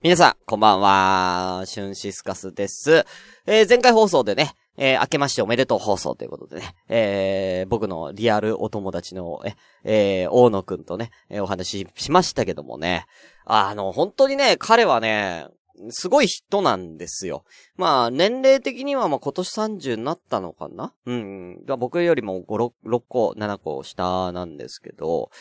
皆さん、こんばんは。シュンシスカスです。えー、前回放送でね、えー、明けましておめでとう放送ということでね、えー、僕のリアルお友達の、えー、大野くんとね、えー、お話ししましたけどもね、あの、本当にね、彼はね、すごい人なんですよ。まあ、年齢的にはまあ今年30になったのかな？うん。僕よりも5、6, 6個、7個下なんですけど、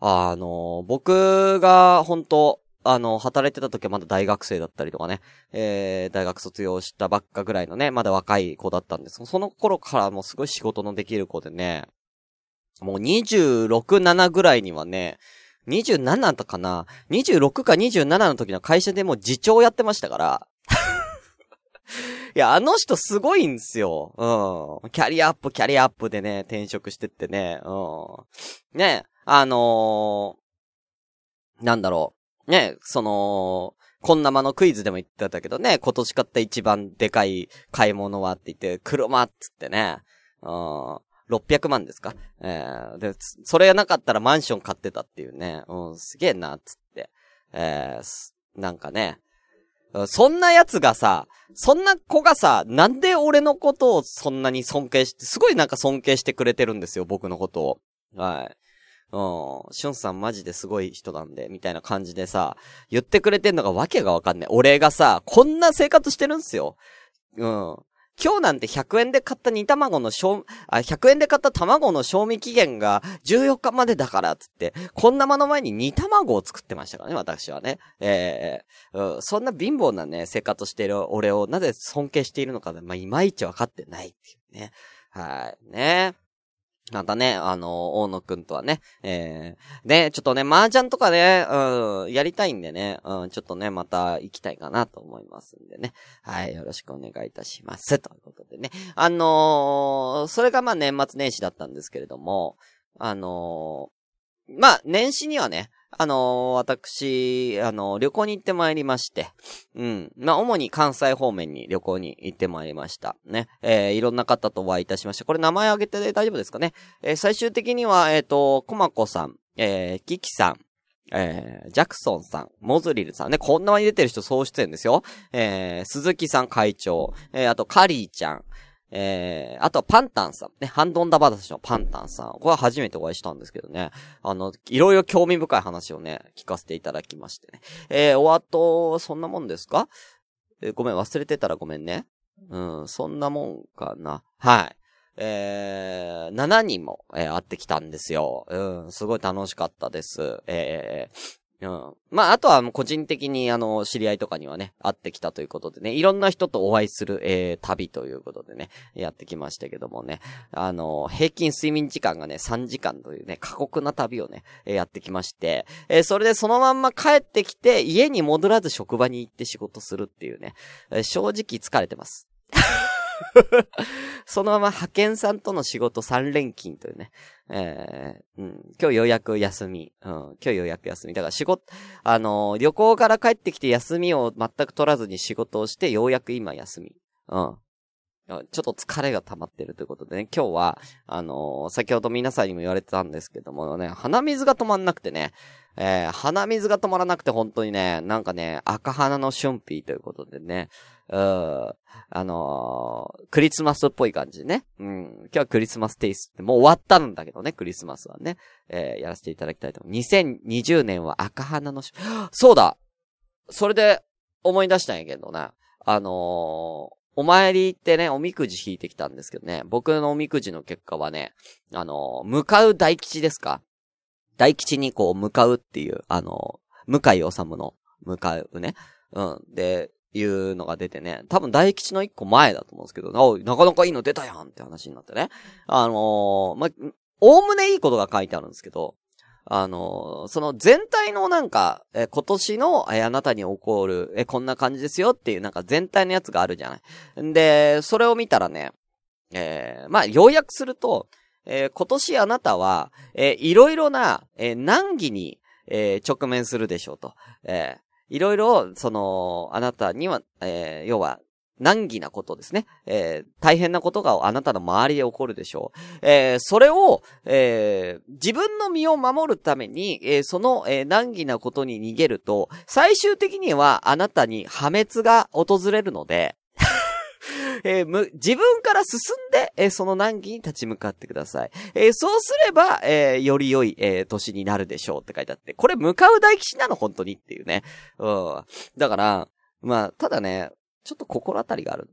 あの、僕が本当あの、働いてた時はまだ大学生だったりとかね、えー、大学卒業したばっかぐらいのね、まだ若い子だったんですその頃からもうすごい仕事のできる子でね、もう26、7ぐらいにはね、27だったかな ?26 か27の時の会社でもう次長やってましたから。いや、あの人すごいんですよ。うん。キャリアアップ、キャリアアップでね、転職してってね。うん。ね、あのー、なんだろう。ね、その、こんなまのクイズでも言ってたけどね、今年買った一番でかい買い物はって言って、車っつってね、うん、600万ですか？えー、で、それがなかったらマンション買ってたっていうね、うん、すげえな、っつって。えー、なんかね、そんな奴がさ、そんな子がさ、なんで俺のことをそんなに尊敬して、すごいなんか尊敬してくれてるんですよ、僕のことを。はい。うん、しゅんさんマジですごい人なんで、みたいな感じでさ、言ってくれてんのがわけがわかんない。俺がさ、こんな生活してるんすよ。うん。今日なんて100円で買った煮卵の賞、あ、100円で買った卵の賞味期限が14日までだから、つって、こんな間の前に煮卵を作ってましたからね、私はね。ええー、うん、そんな貧乏なね、生活している俺をなぜ尊敬しているのか、まあ、いまいちわかってないっていうね。はい。ね。またね、あの、大野くんとはね、えー、で、ちょっとね、麻雀とかね、うん、やりたいんでね、うん、ちょっとね、また行きたいかなと思いますんでね。はい、よろしくお願いいたします。ということでね。あのー、それがまあ年末年始だったんですけれども、あの、まあ、年始にはね、あのー、私、あのー、旅行に行ってまいりまして、うん。まあ、主に関西方面に旅行に行ってまいりました。ね。えー、いろんな方とお会いいたしました。これ名前挙げて大丈夫ですかね？えー、最終的には、えっ、と、コマコさん、えー、キキさん、えー、ジャクソンさん、モズリルさんね、こんなに出てる人総出演ですよ。えー、鈴木さん会長、えー、あとカリーちゃん、えー、あとはパンタンさん。ね、ハンドンダバダシのパンタンさん。これは初めてお会いしたんですけどね。あの、いろいろ興味深い話をね、聞かせていただきましてね。えー、お後、そんなもんですか？えー、ごめん、忘れてたらごめんね。うん、そんなもんかな。はい。えー、7人も、えー、会ってきたんですよ。うん、すごい楽しかったです。えー、うん。まあ、あとは個人的にあの、知り合いとかにはね、会ってきたということでね、いろんな人とお会いする、えー、旅ということでね、やってきましたけどもね、あの、平均睡眠時間がね、3時間というね、過酷な旅をね、えー、やってきまして、えー、それでそのまんま帰ってきて、家に戻らず職場に行って仕事するっていうね、えー、正直疲れてます。そのまま派遣さんとの仕事3連勤というね。えー、うん、今日ようやく休み。うん、今日ようやく休み。だから仕事、あのー、旅行から帰ってきて休みを全く取らずに仕事をして、ようやく今休み。うん。ちょっと疲れが溜まってるということでね、今日は、あのー、先ほど皆さんにも言われてたんですけどもね、鼻水が止まんなくてね、えー、鼻水が止まらなくて本当にね、なんかね、赤鼻の春ーということでね、うん、あのー、クリスマスっぽい感じね。うん、今日はクリスマステイストもう終わったんだけどね、クリスマスはね、えー、やらせていただきたいと思う。2020年は赤鼻のそうだそれで思い出したんやけどな、あのー、お参りってね、おみくじ引いてきたんですけどね、僕のおみくじの結果はね、あのー向かう大吉ですか？大吉にこう向かうっていう、あのー、向井治の向かうね。うん。で、いうのが出てね、多分大吉の一個前だと思うんですけど、なかなかいいの出たやんって話になってね。あのー、ま、おおむねいいことが書いてあるんですけど、あのー、その全体のなんか、え今年の、えあなたに起こる、えこんな感じですよっていうなんか全体のやつがあるじゃない。んで、それを見たらね、えー、まあ、要約すると、えー、今年あなたは、えー、いろいろな、えー、難儀に、え、直面するでしょうと。え、いろいろ、その、あなたには、えー、要は、難儀なことですね。えー、大変なことがあなたの周りで起こるでしょう。えー、それを、えー、自分の身を守るために、えー、その、えー、難儀なことに逃げると、最終的にはあなたに破滅が訪れるので、えー、自分から進んで、えー、その難儀に立ち向かってください。えー、そうすれば、えより良い、え年になるでしょうって書いてあって、これ向かう大吉なの？本当にっていうね。うん。だから、まあ、ただね、ちょっと心当たりがある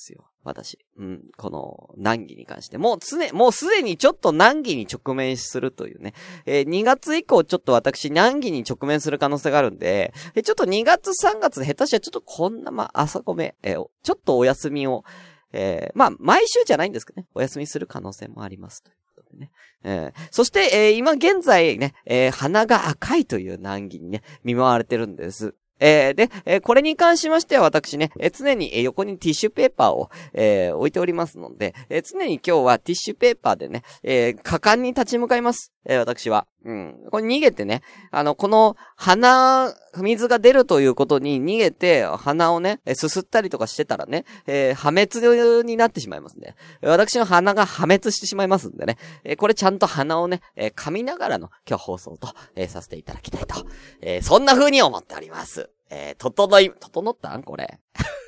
ですよ。私。うん。この、難儀に関して。もう常、もうすでにちょっと難儀に直面するというね。えー、2月以降ちょっと私難儀に直面する可能性があるんで、えー、ちょっと2月3月下手したらちょっとこんな、ま朝ごめ、えー、ちょっとお休みを、えー、まあ、毎週じゃないんですけどね。お休みする可能性もあります。ということでね。えー、そして、えー、今現在ね、えー、鼻が赤いという難儀にね、見舞われてるんです。えー、で、えー、これに関しましては私ね、えー、常に、横にティッシュペーパーを、え置いておりますので、え常に今日はティッシュペーパーでね、え果敢に立ち向かいます。え私は。うん。これ逃げてね、あの、この鼻、水が出るということに逃げて、鼻をね、すすったりとかしてたらね、えー、破滅になってしまいますね。私の鼻が破滅してしまいますんでね、えー、これちゃんと鼻をね、えー、噛みながらの今日放送と、えー、させていただきたいと、えー、そんな風に思っております。えー、整い、整ったん？これ。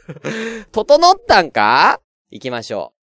整ったんか？行きましょう。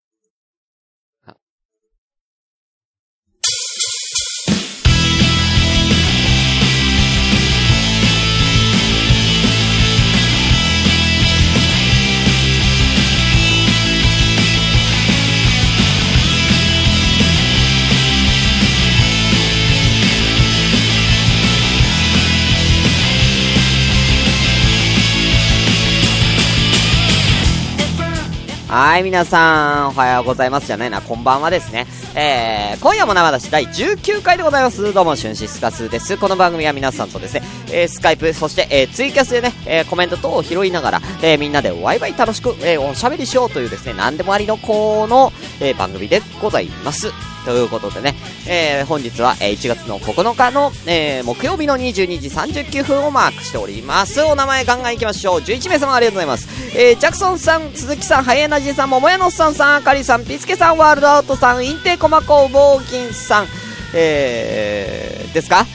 はい、皆さん、おはようございますじゃないな、こんばんはですね。えー、今夜も生出し第19回でございます。どうも、春シスカスです。この番組は皆さんとですね、えー、スカイプ、そして、えー、ツイキャスでね、えー、コメント等を拾いながら、えー、みんなでワイワイ楽しく、えー、おしゃべりしようというですね、何でもありの子の、えー、番組でございます。ということでね、えー、本日は、えー、1月の9日の、えー、木曜日の22時39分をマークしております。お名前ガンガン行きましょう。11名様ありがとうございます。えー、ジャクソンさん、鈴木さん、ハイエナジーさん、桃屋のさんさん、あかりさん、ピスケさん、ワールドアウトさん、インテコマコウボーキンさん、えー、ですか？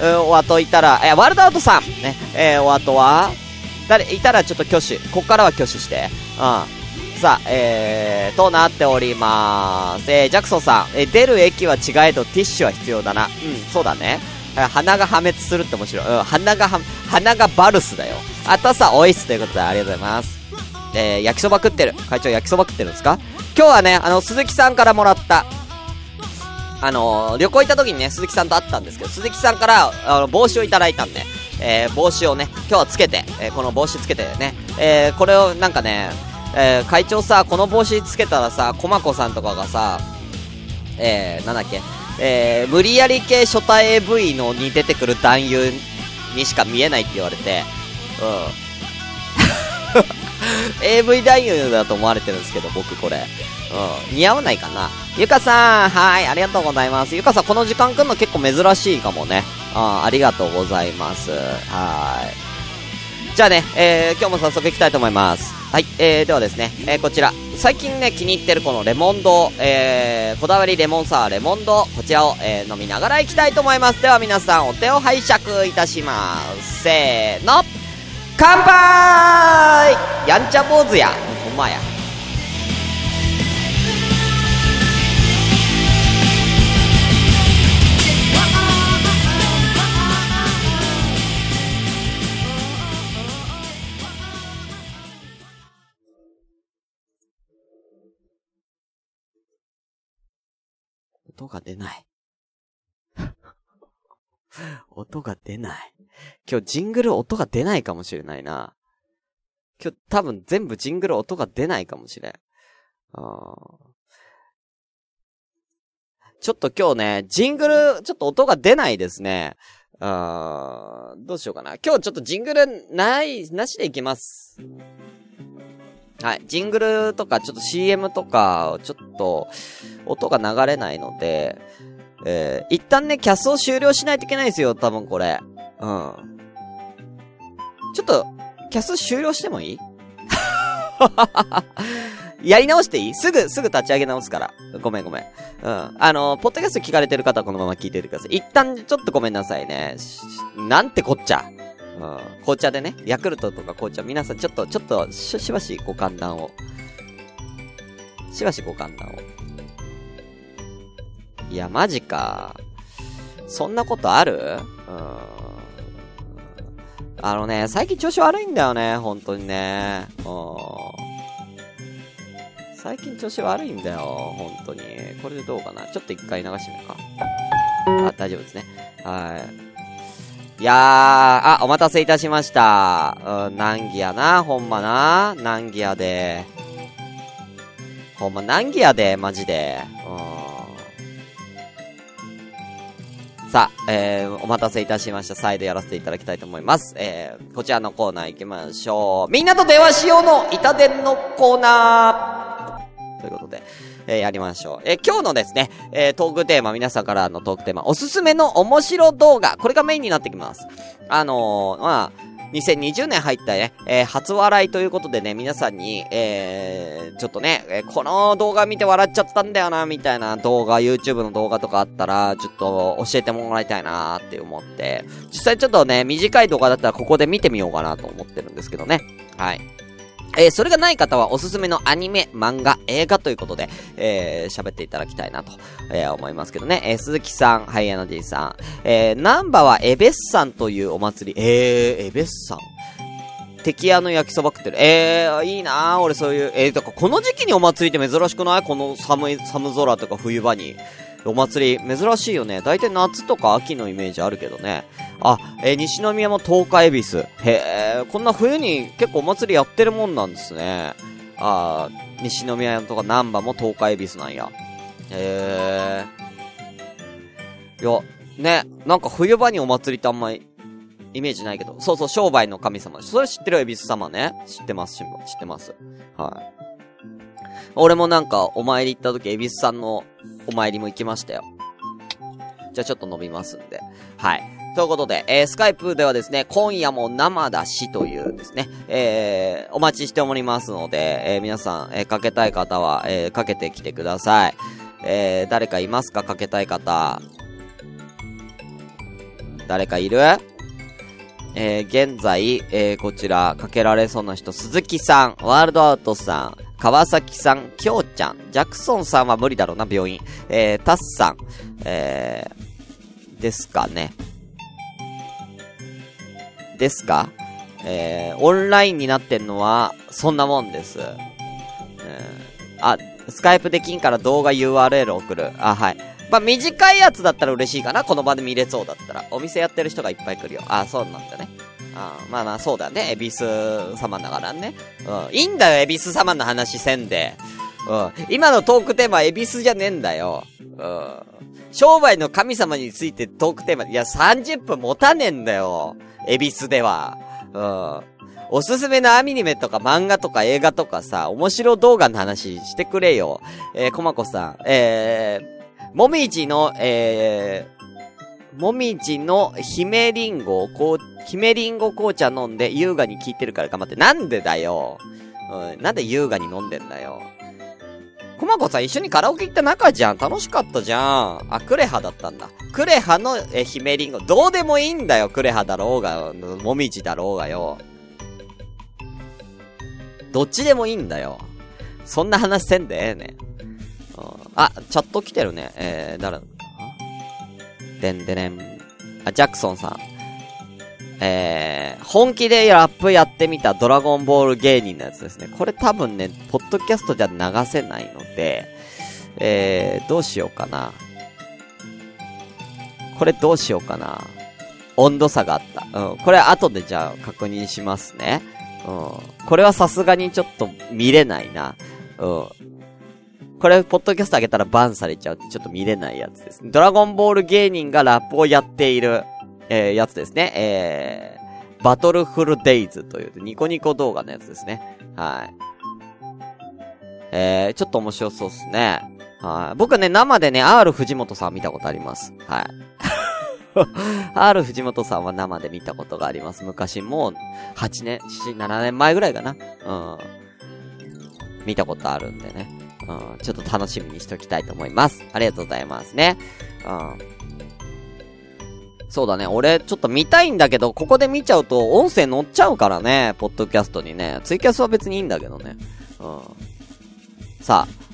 うん、お後いたら、え、ワールドアウトさん、ね、えー、お後は、誰、いたらちょっと挙手。こっからは挙手して。うん。さあ、えー、となっておりまーす。えー、ジャクソンさん、えー、出る駅は違えどティッシュは必要だな。うん、そうだね。鼻が破滅するって面白い。うん、鼻がは、鼻がバルスだよ。あとさ、おいっすということでありがとうございます。えー、焼きそば食ってる。会長焼きそば食ってるんですか？今日はね、あの、鈴木さんからもらった、あの、旅行行った時にね、鈴木さんと会ったんですけど、鈴木さんから、あの、帽子をいただいたんで、えー、帽子をね、今日はつけて、えー、この帽子つけてね、えー、これをなんかね、えー、会長さ、この帽子つけたらさ、コマコさんとかがさ、えー、なんだっけ、えー、無理やり系初対 AV のに出てくる男優にしか見えないって言われて、うん。AV 男優だと思われてるんですけど、僕これ。うん。似合わないかな。ゆかさん、はい、ありがとうございます。ゆかさん、この時間来るの結構珍しいかもね。あありがとうございます。はい。じゃあね、えー、今日も早速行きたいと思います。はい、えー、ではですね、えー、こちら、最近ね、気に入ってるこのレモンド、えー、こだわりレモンサワーレモンド、こちらを、えー、飲みながら行きたいと思います。では皆さん、お手を拝借いたします。せーの、乾杯やんちゃ坊主や。ほんまや。音が出ない。音が出ない。今日ジングル音が出ないかもしれないな。今日多分全部ジングル音が出ないかもしれん。あちょっと今日ね、ジングル、ちょっと音が出ないですね。あどうしようかな。今日ちょっとジングルない、なしでいきます。はい。ジングルとか、ちょっと CM とか、ちょっと、音が流れないので、えー、一旦ね、キャスを終了しないといけないですよ、多分これ。うん。ちょっと、キャス終了してもいい？やり直していい？すぐ、すぐ立ち上げ直すから。ごめんごめん。うん。あの、ポッドキャスト聞かれてる方はこのまま聞いててください。一旦ちょっとごめんなさいね。なんてこっちゃ。うん。紅茶でね、ヤクルトとか紅茶、皆さんちょっと、ちょっと、し、しばしご勘談を。しばしご勘談を。いや、マジか。そんなことある？うん。あのね、最近調子悪いんだよね、本当にね。うん。最近調子悪いんだよ、本当に。これでどうかな？ちょっと一回流してみるか。あ、大丈夫ですね。はい。いやー、あ、お待たせいたしました。うん、難儀やな、ほんまな。難儀やで。ほんま難儀やで、マジで。うん。さあ、えー、お待たせいたしました。再度やらせていただきたいと思います。えー、こちらのコーナー行きましょう。みんなと電話しようの板伝のコーナーということで、えー、やりましょう。えー、今日のですね、えー、トークテーマ、皆さんからのトークテーマ、おすすめの面白動画、これがメインになってきます。あのー、まあ、2020年入ったね、えー、初笑いということでね、皆さんに、えー、ちょっとね、えー、この動画見て笑っちゃったんだよな、みたいな動画、YouTube の動画とかあったら、ちょっと教えてもらいたいなーって思って、実際ちょっとね、短い動画だったらここで見てみようかなと思ってるんですけどね。はい。えー、それがない方はおすすめのアニメ、漫画、映画ということで、えー、喋っていただきたいなと、えー、思いますけどね。えー、鈴木さん、ハイアナディさん、えー、ナンバはエベッサンというお祭り、えー、エベッサン敵屋の焼きそば食ってる。えー、いいなー俺そういう、えー、だからこの時期にお祭りって珍しくない？この寒い、寒空とか冬場に。お祭り、珍しいよね。大体夏とか秋のイメージあるけどね。あ、えー、西宮も東海恵比寿。へえ、こんな冬に結構お祭りやってるもんなんですね。あ西宮とか南波も東海恵比寿なんや。へえ。いや、ね、なんか冬場にお祭りってあんまり、イメージないけど。そうそう、商売の神様。それ知ってる？恵比寿様ね。知ってます、知ってます。はい。俺もなんか、お参り行った時、恵比寿さんのお参りも行きましたよ。じゃあちょっと伸びますんで。はい。ということで、えー、スカイプではですね、今夜も生だしというですね、えー、お待ちしておりますので、えー、皆さん、えー、かけたい方は、えー、かけてきてください。えー、誰かいますか？かけたい方。誰かいる？えー、現在、えー、こちら、かけられそうな人、鈴木さん、ワールドアウトさん、川崎さん、きょうちゃん、ジャクソンさんは無理だろうな、病院。えー、タスさん、えー、ですかね。ですか？えー、オンラインになってんのは、そんなもんです。えー、あ、スカイプできんから動画 URL 送る。あ、はい。まあ、短いやつだったら嬉しいかな。この場で見れそうだったら。お店やってる人がいっぱい来るよ。あ、そうなんだね。まあまあ、そうだね。エビス様だからね。うん。いいんだよ、エビス様の話せんで。うん。今のトークテーマは、エビスじゃねえんだよ。うん。商売の神様についてトークテーマ、いや、30分持たねえんだよ。エビスでは。うん。おすすめのアニメとか漫画とか映画とかさ、面白動画の話してくれよ。えー、コマコさん。えー、もみじの、えー、もみじの姫リンゴをこう、姫リンゴ紅茶飲んで優雅に聞いてるから頑張って。なんでだよ？うん、なんで優雅に飲んでんだよ？コマコさん一緒にカラオケ行った仲じゃん。楽しかったじゃん。あ、クレハだったんだ。クレハのえ姫リンゴ。どうでもいいんだよ。クレハだろうが、もみじだろうがよ。どっちでもいいんだよ。そんな話せんでええね、うん。あ、チャット来てるね。えー、誰でんでねん。あ、ジャクソンさん。えー、本気でラップやってみたドラゴンボール芸人のやつですね。これ多分ね、ポッドキャストじゃ流せないので、えー、どうしようかな。これどうしようかな。温度差があった。うん。これ後でじゃあ確認しますね。うん。これはさすがにちょっと見れないな。うん。これ、ポッドキャスト上げたらバンされちゃうってちょっと見れないやつです。ドラゴンボール芸人がラップをやっている、えー、やつですね。えー、バトルフルデイズというニコニコ動画のやつですね。はい。えー、ちょっと面白そうっすね。はい。僕ね、生でね、R 藤本さん見たことあります。はい。R 藤本さんは生で見たことがあります。昔もう、8年、7、7年前ぐらいかな。うん。見たことあるんでね。うん、ちょっと楽しみにしときたいと思います。ありがとうございますね。うん。そうだね。俺、ちょっと見たいんだけど、ここで見ちゃうと、音声乗っちゃうからね。ポッドキャストにね。ツイキャスは別にいいんだけどね。うん。さあ。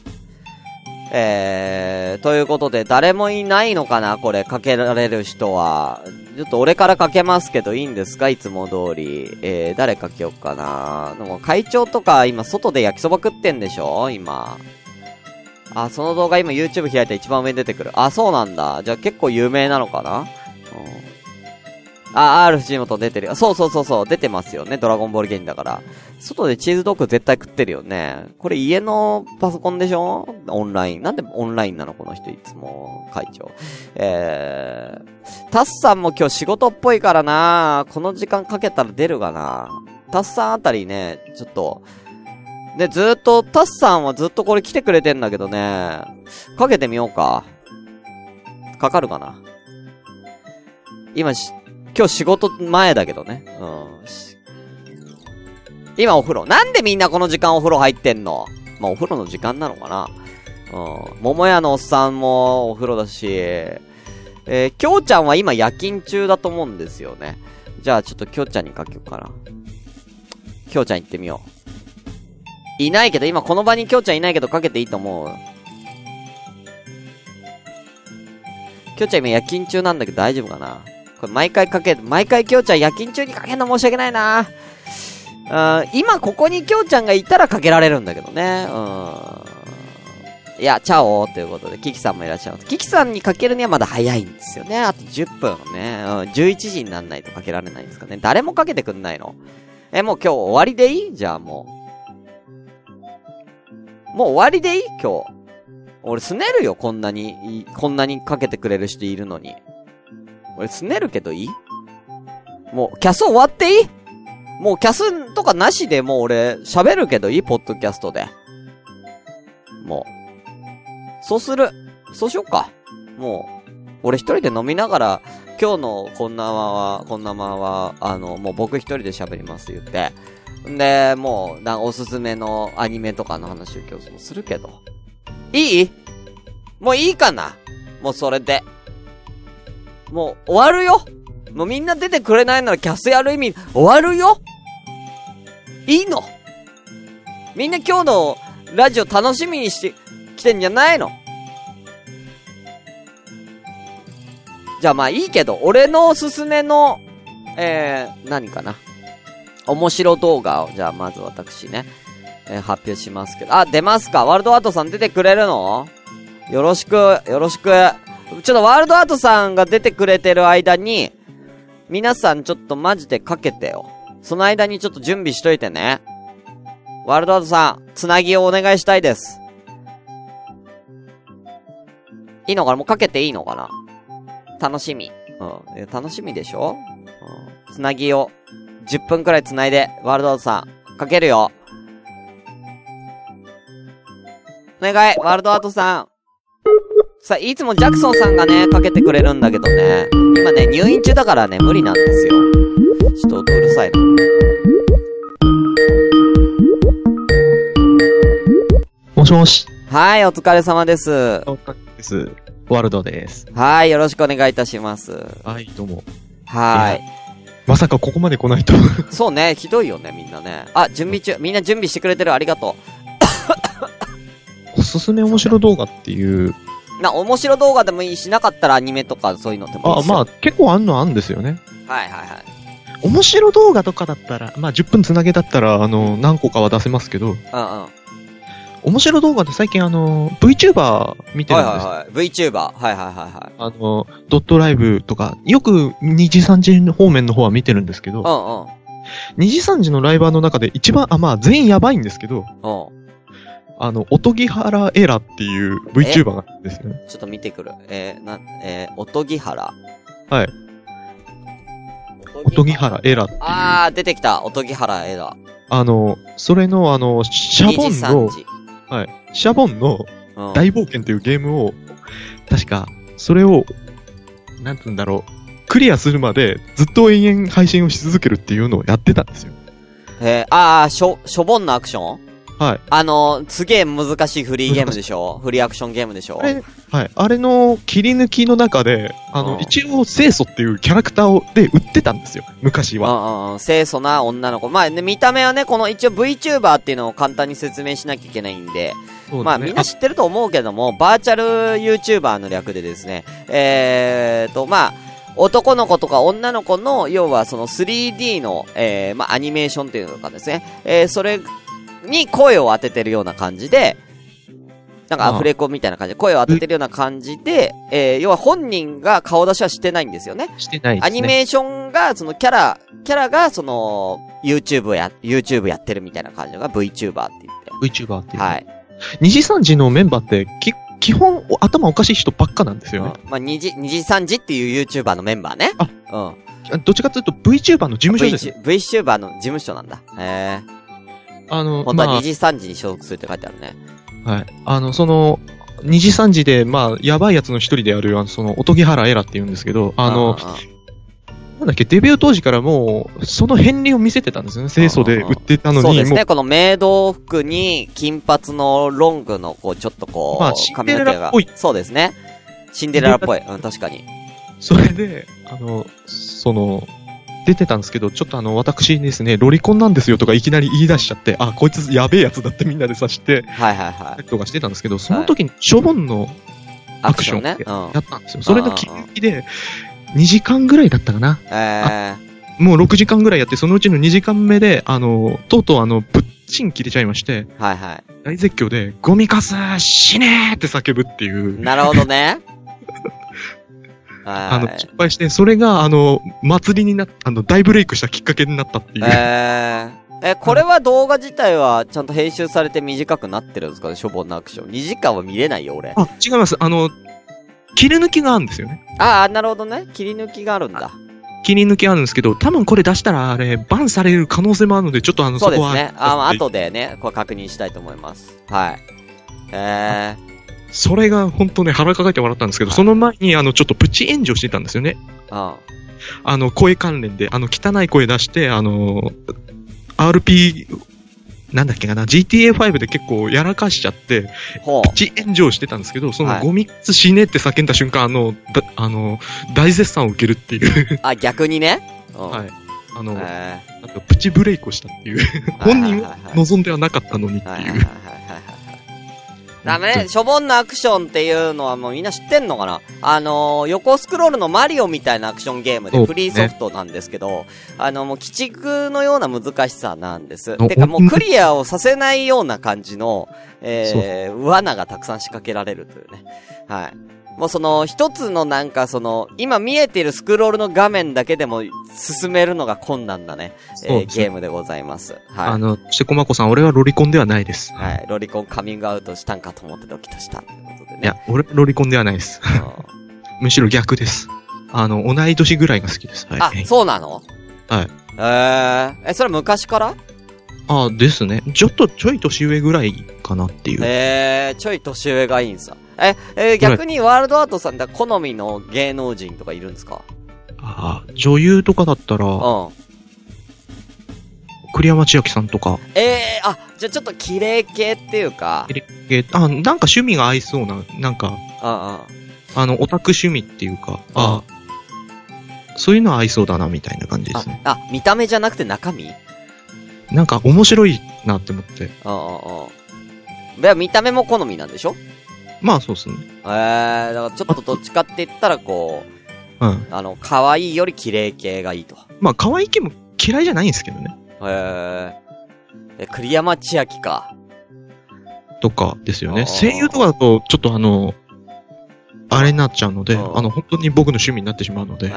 えー、ということで、誰もいないのかな？これ、かけられる人は。ちょっと俺からかけますけど、いいんですか？いつも通り。えー、誰かけよっかな？でも、会長とか、今、外で焼きそば食ってんでしょ？今。あ、その動画今 YouTube 開いた一番上に出てくる。あ、そうなんだ。じゃあ結構有名なのかな？うんあ、R 藤本出てるよ。そうそうそうそう、出てますよね。ドラゴンボール芸人だから。外でチーズドッグ絶対食ってるよね。これ家のパソコンでしょ？オンライン。なんでオンラインなのこの人いつも？会長。えー、タスさんも今日仕事っぽいからなこの時間かけたら出るかなタスさんあたりね、ちょっと、で、ずっと、タスさんはずっとこれ来てくれてんだけどね、かけてみようか。かかるかな今し、今日仕事前だけどね。うん。今お風呂。なんでみんなこの時間お風呂入ってんの？まあ、お風呂の時間なのかなうん。桃屋のおっさんもお風呂だし、えー、きょうちゃんは今夜勤中だと思うんですよね。じゃあちょっときょうちゃんにかけようかな。きょうちゃん行ってみよう。いないけど、今この場にきょうちゃんいないけどかけていいと思う。きょうちゃん今夜勤中なんだけど大丈夫かな？これ毎回かけ、毎回きょうちゃん夜勤中にかけるの申し訳ないなうん、今ここにきょうちゃんがいたらかけられるんだけどね。うん。いや、チャオということで、キキさんもいらっしゃいます。キキさんにかけるにはまだ早いんですよね。あと10分ね。うん、11時になんないとかけられないんですかね。誰もかけてくんないのえ、もう今日終わりでいい？じゃあもう。もう終わりでいい？今日。俺すねるよ、こんなに、こんなにかけてくれる人いるのに。俺すねるけどいい？もう、キャス終わっていい？もうキャスとかなしでもう俺喋るけどいい？ポッドキャストで。もう。そうする。そうしよっか。もう、俺一人で飲みながら、今日のこんなまは、こんなまは、あの、もう僕一人で喋ります言って。んで、もう、な、おすすめのアニメとかの話を今日するけど。いい？もういいかな？もうそれで。もう終わるよ？もうみんな出てくれないならキャスやる意味。終わるよ？いいの？みんな今日のラジオ楽しみにして来てんじゃないの？じゃあまあいいけど、俺のおすすめの、えー、何かな？面白動画を、じゃあまず私ね、えー、発表しますけど。あ、出ますか？ワールドアートさん出てくれるの？よろしく、よろしく。ちょっとワールドアートさんが出てくれてる間に、皆さんちょっとマジでかけてよ。その間にちょっと準備しといてね。ワールドアートさん、つなぎをお願いしたいです。いいのかな？もうかけていいのかな？楽しみ。うん。楽しみでしょ？うん。つなぎを10分くらい繋いで、ワールドアートさん、かけるよ。お願い、ワールドアートさん。さ、いつもジャクソンさんがね、かけてくれるんだけどね。今ね、入院中だからね、無理なんですよ。ちょっとうるさいな。もしもし。はい、お疲れ様です。お疲れです。ワールドです。はい、よろしくお願いいたします。はい、どうも。はい。まさかここまで来ないとそうね、ひどいよね、みんなね。あ、準備中、みんな準備してくれてる、ありがとう。おすすめ面白動画っていう。な、面白動画でもいいし、なかったらアニメとかそういうのでもいいあ、まあ、結構あんのあんですよね。はいはいはい。面白動画とかだったら、まあ10分つなげだったら、あの、何個かは出せますけど。うんうん。面白動画で最近あの、VTuber 見てるんですはいはいはい。VTuber。はいはいはいはい。あの、ドットライブとか、よく2時3時方面の方は見てるんですけど、うんうん。2時3時のライバーの中で一番、あ、まあ全員やばいんですけど、うん。あの、おとぎはらエラっていう VTuber がですよね。ちょっと見てくる。えー、な、えー、おとぎはら？はい。おとぎはらエラっていう。あー、出てきた。おとぎはらエラ。あの、それのあの、シャボンの、はい。シャボンの大冒険というゲームを、確か、それを、なんつうんだろう、クリアするまでずっと永遠配信をし続けるっていうのをやってたんですよ。へえ、ああ、しょ、しょぼんのアクション？はい。あの、すげえ難しいフリーゲームでしょ？フリーアクションゲームでしょ？あれ、はい。あれの切り抜きの中で、あの、一応、清楚っていうキャラクターを、で売ってたんですよ。昔は。うんうん。清楚な女の子。まあ、ね、見た目はね、この一応 VTuber っていうのを簡単に説明しなきゃいけないんで、ね、まあみんな知ってると思うけども、バーチャル YouTuber の略でですね、えーと、まあ、男の子とか女の子の、要はその 3D の、えー、まあ、アニメーションっていうのかですね、えー、それに声を当ててるような感じで、なんかアフレコみたいな感じで、声を当ててるような感じで、えー、要は本人が顔出しはしてないんですよね。してない、ね、アニメーションが、そのキャラ、キャラが、その、YouTube や、YouTube やってるみたいな感じが VTuber って言って。VTuber ってはい。二次三次のメンバーって、き、基本、頭おかしい人ばっかなんですよね。うん、まあ、二次、二次三次っていう YouTuber のメンバーね。あ、うん。どっちかというと VTuber の事務所です。VTuber の事務所なんだ。へえ。あの、本当は二次三次に所属するって書いてあるね。はい。あの、その、二次三次で、まあ、やばいやつの一人である、あの、その、おとぎはらえらって言うんですけど、あの、あなんだっけ、デビュー当時からもう、その片鱗を見せてたんですよね。清楚で売ってたのに。そうですね。このメイド服に、金髪のロングの、こう、ちょっとこう、まあ、シンデレラっぽい。そうですね。シンデレラっぽい。うん、確かに。それで、あの、その、出てたんですけど、ちょっとあの、私ですね、ロリコンなんですよとかいきなり言い出しちゃって、あ、こいつやべえやつだってみんなで刺して、はいはいはい。とかしてたんですけど、その時に、しょぼんのアクションね、やったんですよ。それの切りで、2時間ぐらいだったかな。えー、もう6時間ぐらいやって、そのうちの2時間目で、あの、とうとうあの、ぶっちん切れちゃいまして、はいはい。大絶叫で、ゴミカス死ねーって叫ぶっていう。なるほどね。あの、失敗して、それが、あの、祭りになっあの、大ブレイクしたきっかけになったっていう。えー、え、これは動画自体はちゃんと編集されて短くなってるんですかね、しょぼんなアクション。2時間は見れないよ、俺。あ、違います。あの、切り抜きがあるんですよね。ああ、なるほどね。切り抜きがあるんだ。切り抜きあるんですけど、多分これ出したらあれ、バンされる可能性もあるので、ちょっとあの、そうですね。あ、あ、後でね、これ確認したいと思います。はい。えー。それが本当ね、腹抱えて笑ったんですけど、その前に、あの、ちょっとプチ炎上してたんですよね。ああ。あの、声関連で、あの、汚い声出して、あの、RP、なんだっけかな、GTA5 で結構やらかしちゃって、プチ炎上してたんですけど、そのゴミツ死ねって叫んだ瞬間、あの、あの、大絶賛を受けるっていう。あ、逆にね、はい。あの、なんかプチブレイクをしたっていう。本人は望んではなかったのにっていう。ダメね。しょぼんなアクションっていうのはもうみんな知ってんのかな？あのー、横スクロールのマリオみたいなアクションゲームでフリーソフトなんですけど、ね、あの、もう鬼畜のような難しさなんです。てかもうクリアをさせないような感じの、えー、罠がたくさん仕掛けられるというね。はい。もうその、一つのなんかその、今見えているスクロールの画面だけでも進めるのが困難なね、えー、ゲームでございます。はい。あの、してこまこさん、俺はロリコンではないです。はい。ロリコンカミングアウトしたんかと思ってドキッとしたってことでね。いや、俺、ロリコンではないです。むしろ逆です。あの、同い年ぐらいが好きです。はい。あ、そうなの？はい。えー、え、それ昔から？あですね。ちょっとちょい年上ぐらいかなっていう。えー、ちょい年上がいいんさ。え、えー、逆にワールドアートさんで好みの芸能人とかいるんですか？ああ、女優とかだったら、うん。栗山千明さんとか。ええー、あ、じゃあちょっと綺麗系っていうか。綺麗系、あ、なんか趣味が合いそうな、なんか、ああ、あの、オタク趣味っていうか、ああ、そういうのは合いそうだな、みたいな感じですね。あ、見た目じゃなくて中身？なんか面白いなって思って。ああ、ああ。見た目も好みなんでしょ？まあそうっすね。えー、だからちょっとどっちかって言ったらこう、うん。あの、可愛いより綺麗系がいいと。まあ可愛い系も嫌いじゃないんですけどね。へえー。え、栗山千明か。とかですよね。声優とかだと、ちょっとあの、あれになっちゃうので、あの、本当に僕の趣味になってしまうので。え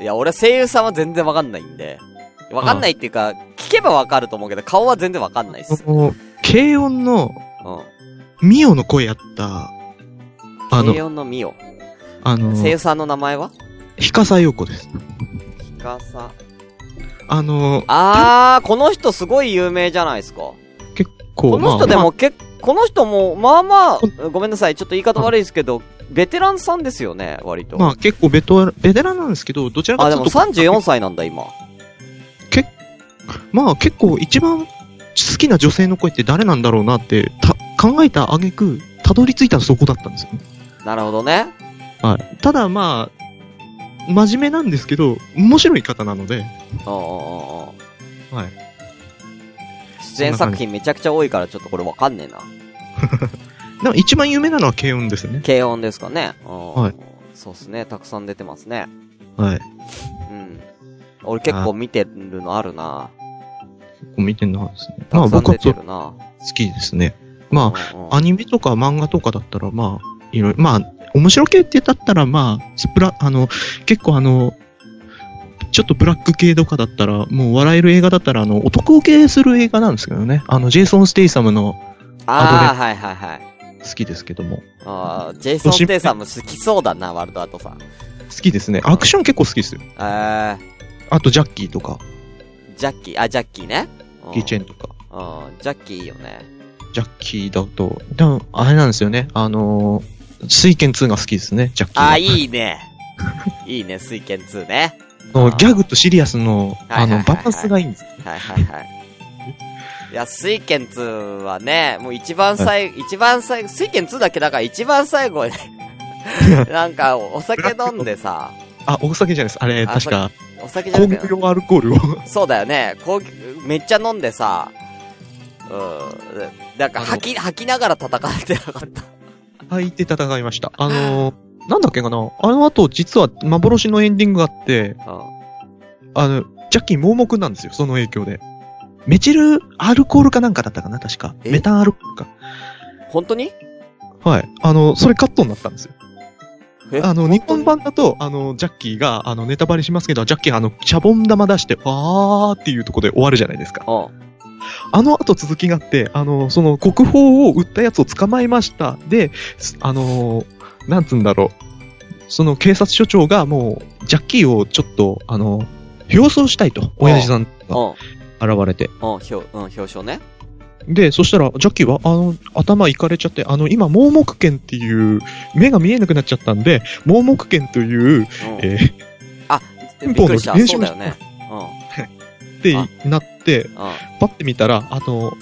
ー、いや、俺声優さんは全然わかんないんで。わかんないっていうか、聞けばわかると思うけど、顔は全然わかんないっす。軽音の、ミオの声やった、あの、軽音のミオ。あの、声優さんの名前は？ひかさよこです。ひかさ。あのー、あー、この人すごい有名じゃないですか。結構、この人でも、け、この人も、まあまあ、ごめんなさい、ちょっと言い方悪いですけど、ベテランさんですよね、割と。まあ結構ベトベテランなんですけど、どちらかというと。あ、でも34歳なんだ、今。け、まあ結構一番好きな女性の声って誰なんだろうなって、た、考えた挙句、たどり着いたそこだったんですよね。なるほどね。はい。ただまあ、真面目なんですけど、面白い方なので。ああ、はい。出演作品めちゃくちゃ多いからちょっとこれわかんねえな。でも一番有名なのは軽音ですね。軽音ですかね。はい。そうっすね。たくさん出てますね。はい。うん。俺結構見てるのあるな結構見てるのあるですね。まあ僕は好きですね。まあ、アニメとか漫画とかだったら、まあ、いろいろ、まあ、面白系って言ったら、まあ、スプラ、あの、結構あの、ちょっとブラック系とかだったら、もう笑える映画だったら、あの、男受けする映画なんですけどね。あの、ジェイソン・ステイサムのアドレ。はいはいはい。好きですけども。ああ、ジェイソン・ステイサム好きそうだな、 worldout さん。好きですね。アクション結構好きですよ。えー。あと、ジャッキーとか。ジャッキー、あ、ジャッキーね。ギチェンとか。うん、ジャッキーいいよね。ジャッキーだと、でも、あれなんですよね。あのー、水剣2が好きですね、ジャッキー。あ、いいね。いいね、水剣2ね。ギャグとシリアスの、あの、バランスがいいんです、ね。はいはいはい。いや、水剣2はね、もう一番最後、はい、一番最後、水剣2だけだから一番最後に なんか、お酒飲んでさ。あ、お酒じゃないです。あれ、確か。お酒じゃないアルコールを。そうだよね。めっちゃ飲んでさ、うん。なんか吐き、吐きながら戦ってなかった。吐いて戦いました。あのー、なんだっけかなあの後、実は幻のエンディングがあって、あの、ジャッキー盲目なんですよ、その影響で。メチルアルコールかなんかだったかな確か。メタンアルコールか。本当に？はい。あの、それカットになったんですよ。あの、日本版だと、あの、ジャッキーが、あの、ネタバレしますけど、ジャッキーがあの、シャボン玉出して、わーっていうとこで終わるじゃないですか。あの後続きがあって、あの、その国宝を売ったやつを捕まえました。で、あの、なんつうんだろう。その警察署長がもう、ジャッキーをちょっと、あの、表彰したいと、親父さんが現れて。うん、表、うん、表彰ね。で、そしたら、ジャッキーは、あの、頭いかれちゃって、あの、今、盲目犬っていう、目が見えなくなっちゃったんで、盲目犬という、うん、えー、あ、びっくりした。そうだよね。うん。ってなって、パッて見たら、あの、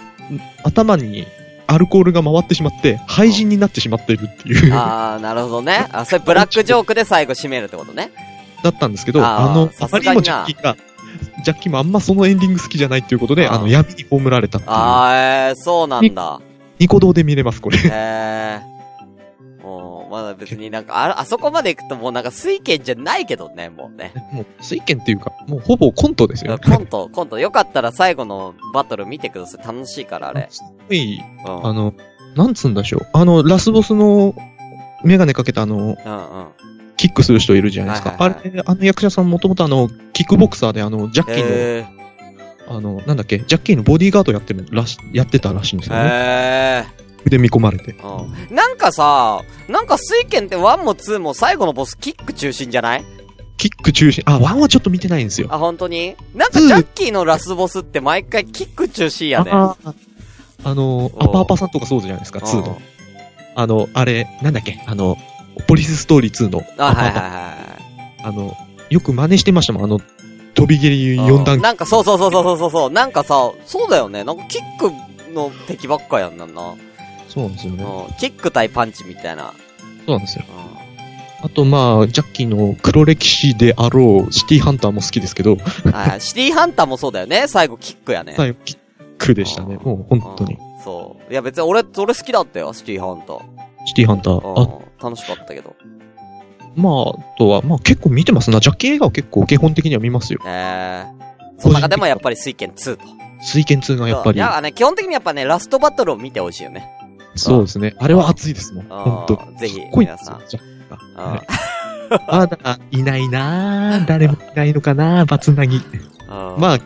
頭にアルコールが回ってしまって、廃人になってしまっているっていう。ああ、なるほどね。あ、それブラックジョークで最後締めるってことね。だったんですけど、あの、あまりにもジャッキーが、ジャッキーもあんまそのエンディング好きじゃないっていうことで、あの、闇に葬られたっていう。ああ、えー、そうなんだ。ニコ動で見れます、これ。へえー。まだ別になんか、あ、あそこまで行くともうなんか水拳じゃないけどね、もうね。もう、水拳っていうか、もうほぼコントですよ。コント、コント。よかったら最後のバトル見てください。楽しいから、あれ。すごい、うん、あの、なんつうんでしょう。あの、ラスボスの、メガネかけたあの、うんうん。キックする人いるじゃないですか。はいはいはい、あれ、あの役者さんもともとあの、キックボクサーであの、ジャッキーの、あの、なんだっけ、ジャッキーのボディーガードやってるらし、やってたらしいんですよね。へ腕見込まれて。うん。なんかさ、なんか水拳って1も2も最後のボスキック中心じゃない？キック中心。あ、1はちょっと見てないんですよ。あ、本当に？なんかジャッキーのラスボスって毎回キック中心やね。ああの、アパアパさんとかそうじゃないですか、2の。あの、あれ、なんだっけ、あの、ポリスストーリー2の。あ、はいはいはい。あの、よく真似してましたもん、あの、飛び蹴り4段なんかそうそうそうそうそうそう、なんかさ、そうだよね。なんかキックの敵ばっかやんなんな。そうなんですよね。キック対パンチみたいな。そうなんですよ。あと、まあ、ジャッキーの黒歴史であろう、シティハンターも好きですけど。あ シティハンターもそうだよね。最後キックやね。最後キックでしたね。もう本当に。そう。いや別に俺、俺好きだったよ、シティハンター。シティハンター。あ、楽しかったけど。まあ、あとは、まあ結構見てますな。ジャッキー映画は結構基本的には見ますよ。ええー。その中でもやっぱり水剣2と。水剣2がやっぱり。いや、ね、基本的にやっぱね、ラストバトルを見てほしいよね。そうですね。あれは熱いですもん。本当ぜひ、皆さん。まだ、いないな誰もいないのかな バツナギ。まあ、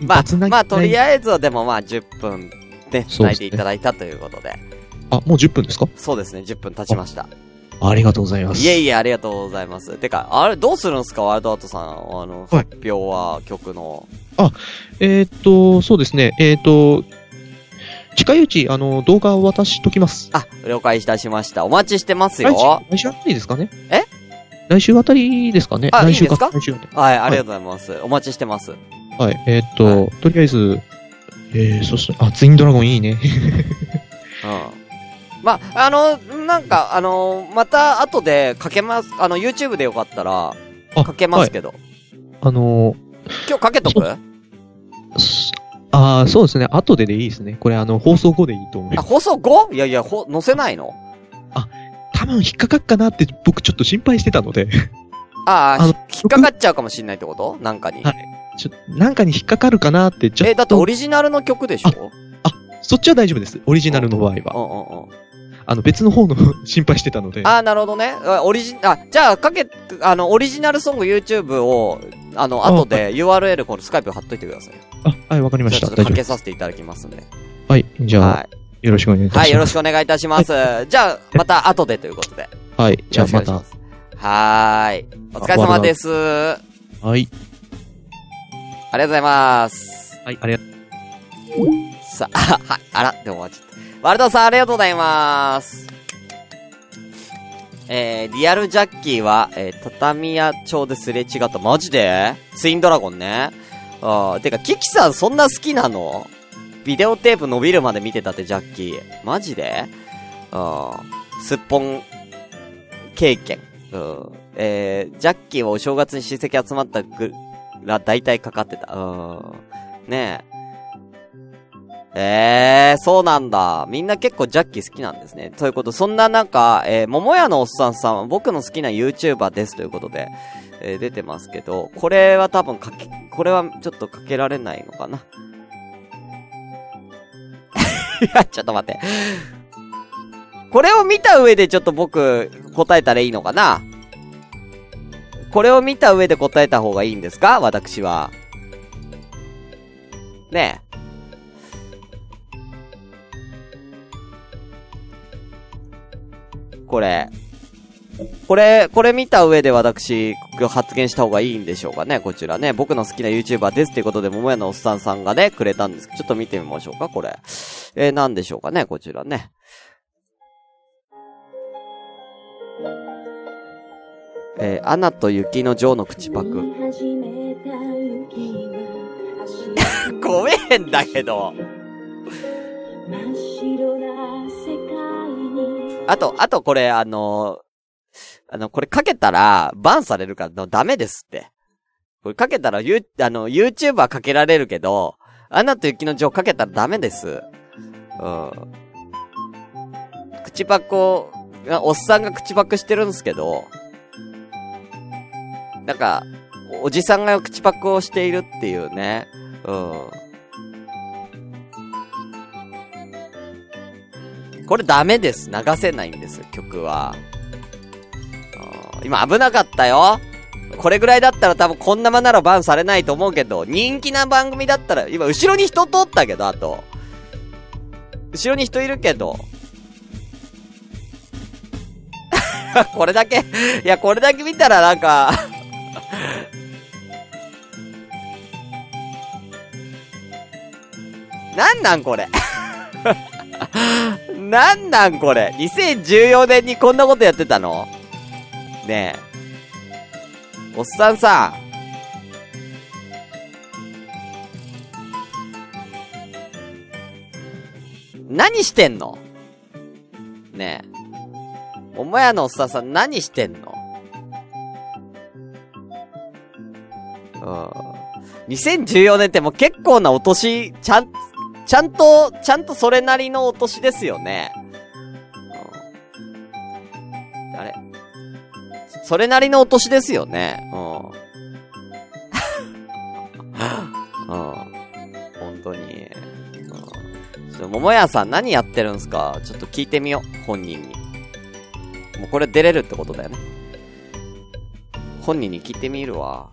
まあ、まあ、とりあえずはでもまあ10分ね、繋いでいただいたということで。あ、もう10分ですか？そうですね、10分経ちました。ありがとうございます。いえいえ、ありがとうございます。てか、あれ、どうするんですか？ワールドアートさん。あの、発表は、曲の。あ、えー、っと、そうですね。えー、っと、近いうち、あの、動画を渡しときます。あ、了解いたしました。お待ちしてますよ。来週あたりですかねえ？来週あたりですかねあ、来週か来週。はい、ありがとうございます。はい、お待ちしてます。はい、えー、っと、はい、とりあえず、えー、そして、あ、ツインドラゴンいいね。うん。まあ、あの、なんか、あの、また後でかけます、あの、YouTube でよかったら、かけますけど。はい、あのー、今日かけとく？ああ、そうですね。後ででいいですね。これあの、放送後でいいと思います。あ、放送後？いやいや、ほ、載せないの？あ、多分引っかかっかなって僕ちょっと心配してたのでああ、引っかかっちゃうかもしんないってこと？なんかに。はい。ちょ、なんかに引っかかるかなってちょっと。え、だってオリジナルの曲でしょ？あ、そっちは大丈夫です。オリジナルの場合は。うんうんうん。あの、別の方の 心配してたので。ああ、なるほどね。オリジ、あ、じゃあ、かけ、あの、オリジナルソング YouTube を、あの、後で URL このスカイプ貼っといてください。あ、はい、わかりました。ちょっとかけさせていただきますんで。はい、じゃあ、はい、よろしくお願いいたします。はい、よろしくお願いいたします。はい、じゃあ、また後でということで。はい、じゃあまた。はーい。お疲れ様です。はい。ありがとうございます。はい、ありがとう。さあ、はい、あら、でも終わっちゃった。ワルドさんありがとうございます。えー、リアルジャッキーは、えー、畳屋町ですれ違った。マジで？ツインドラゴンね。あー、てか、キキさんそんな好きなの？ビデオテープ伸びるまで見てたってジャッキー。マジで？あー、すっぽん経験。うん。えー、ジャッキーはお正月に親戚集まったぐら、大体かかってた。うん。ねえ。ええー、そうなんだ。みんな結構ジャッキ好きなんですね。ということそんななんか、えー、桃屋のおっさんさんは僕の好きな YouTuber ですということで、えー、出てますけど、これは多分かけ、これはちょっとかけられないのかな。いや、ちょっと待って。これを見た上でちょっと僕、答えたらいいのかな？これを見た上で答えた方がいいんですか？私は。ねえ。これ。これ、これ見た上で私、発言した方がいいんでしょうかね、こちらね。僕の好きな YouTuber ですっていうことで、桃屋のおっさんさんがね、くれたんですけど、ちょっと見てみましょうか、これ。えー、なんでしょうかね、こちらね。えー、アナと雪の女王の口パク。ごめんだけど。あと、あとこれ、あのあの、これかけたら、バンされるからダメですって。これかけたら、ゆ、あの、YouTuber かけられるけど、アナと雪の女王かけたらダメです。うん。口パクを、おっさんが口パクしてるんですけど、なんか、おじさんが口パクをしているっていうね。うん。これダメです。流せないんです、曲は。今危なかったよ。これぐらいだったら多分こんなまならバンされないと思うけど、人気な番組だったら、今後ろに人通ったけど、あと。後ろに人いるけど。これだけ？いや、これだけ見たらなんか なんなんこれ？なんなんこれ ?2014 年にこんなことやってたの？ねえ。おっさんさ、何してんの？ねえ。お前のおっさんさん何してんの？うん。2014年ってもう結構なお年、ちゃん、ちゃんと、ちゃんとそれなりのお年ですよね。うん、あれ？それなりのお年ですよね。うん。うん。本当に。うん。桃屋さん何やってるんすか？ちょっと聞いてみよう。本人に。もうこれ出れるってことだよね。本人に聞いてみるわ。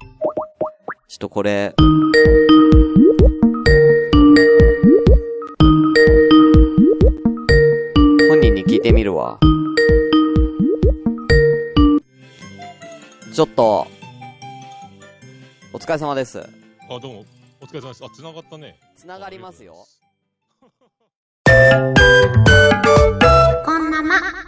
ちょっとこれ、ちょっと、お疲れ様です。あ、どうも。お疲れ様です。あ、繋がったね。繋がりますよ。こんまま。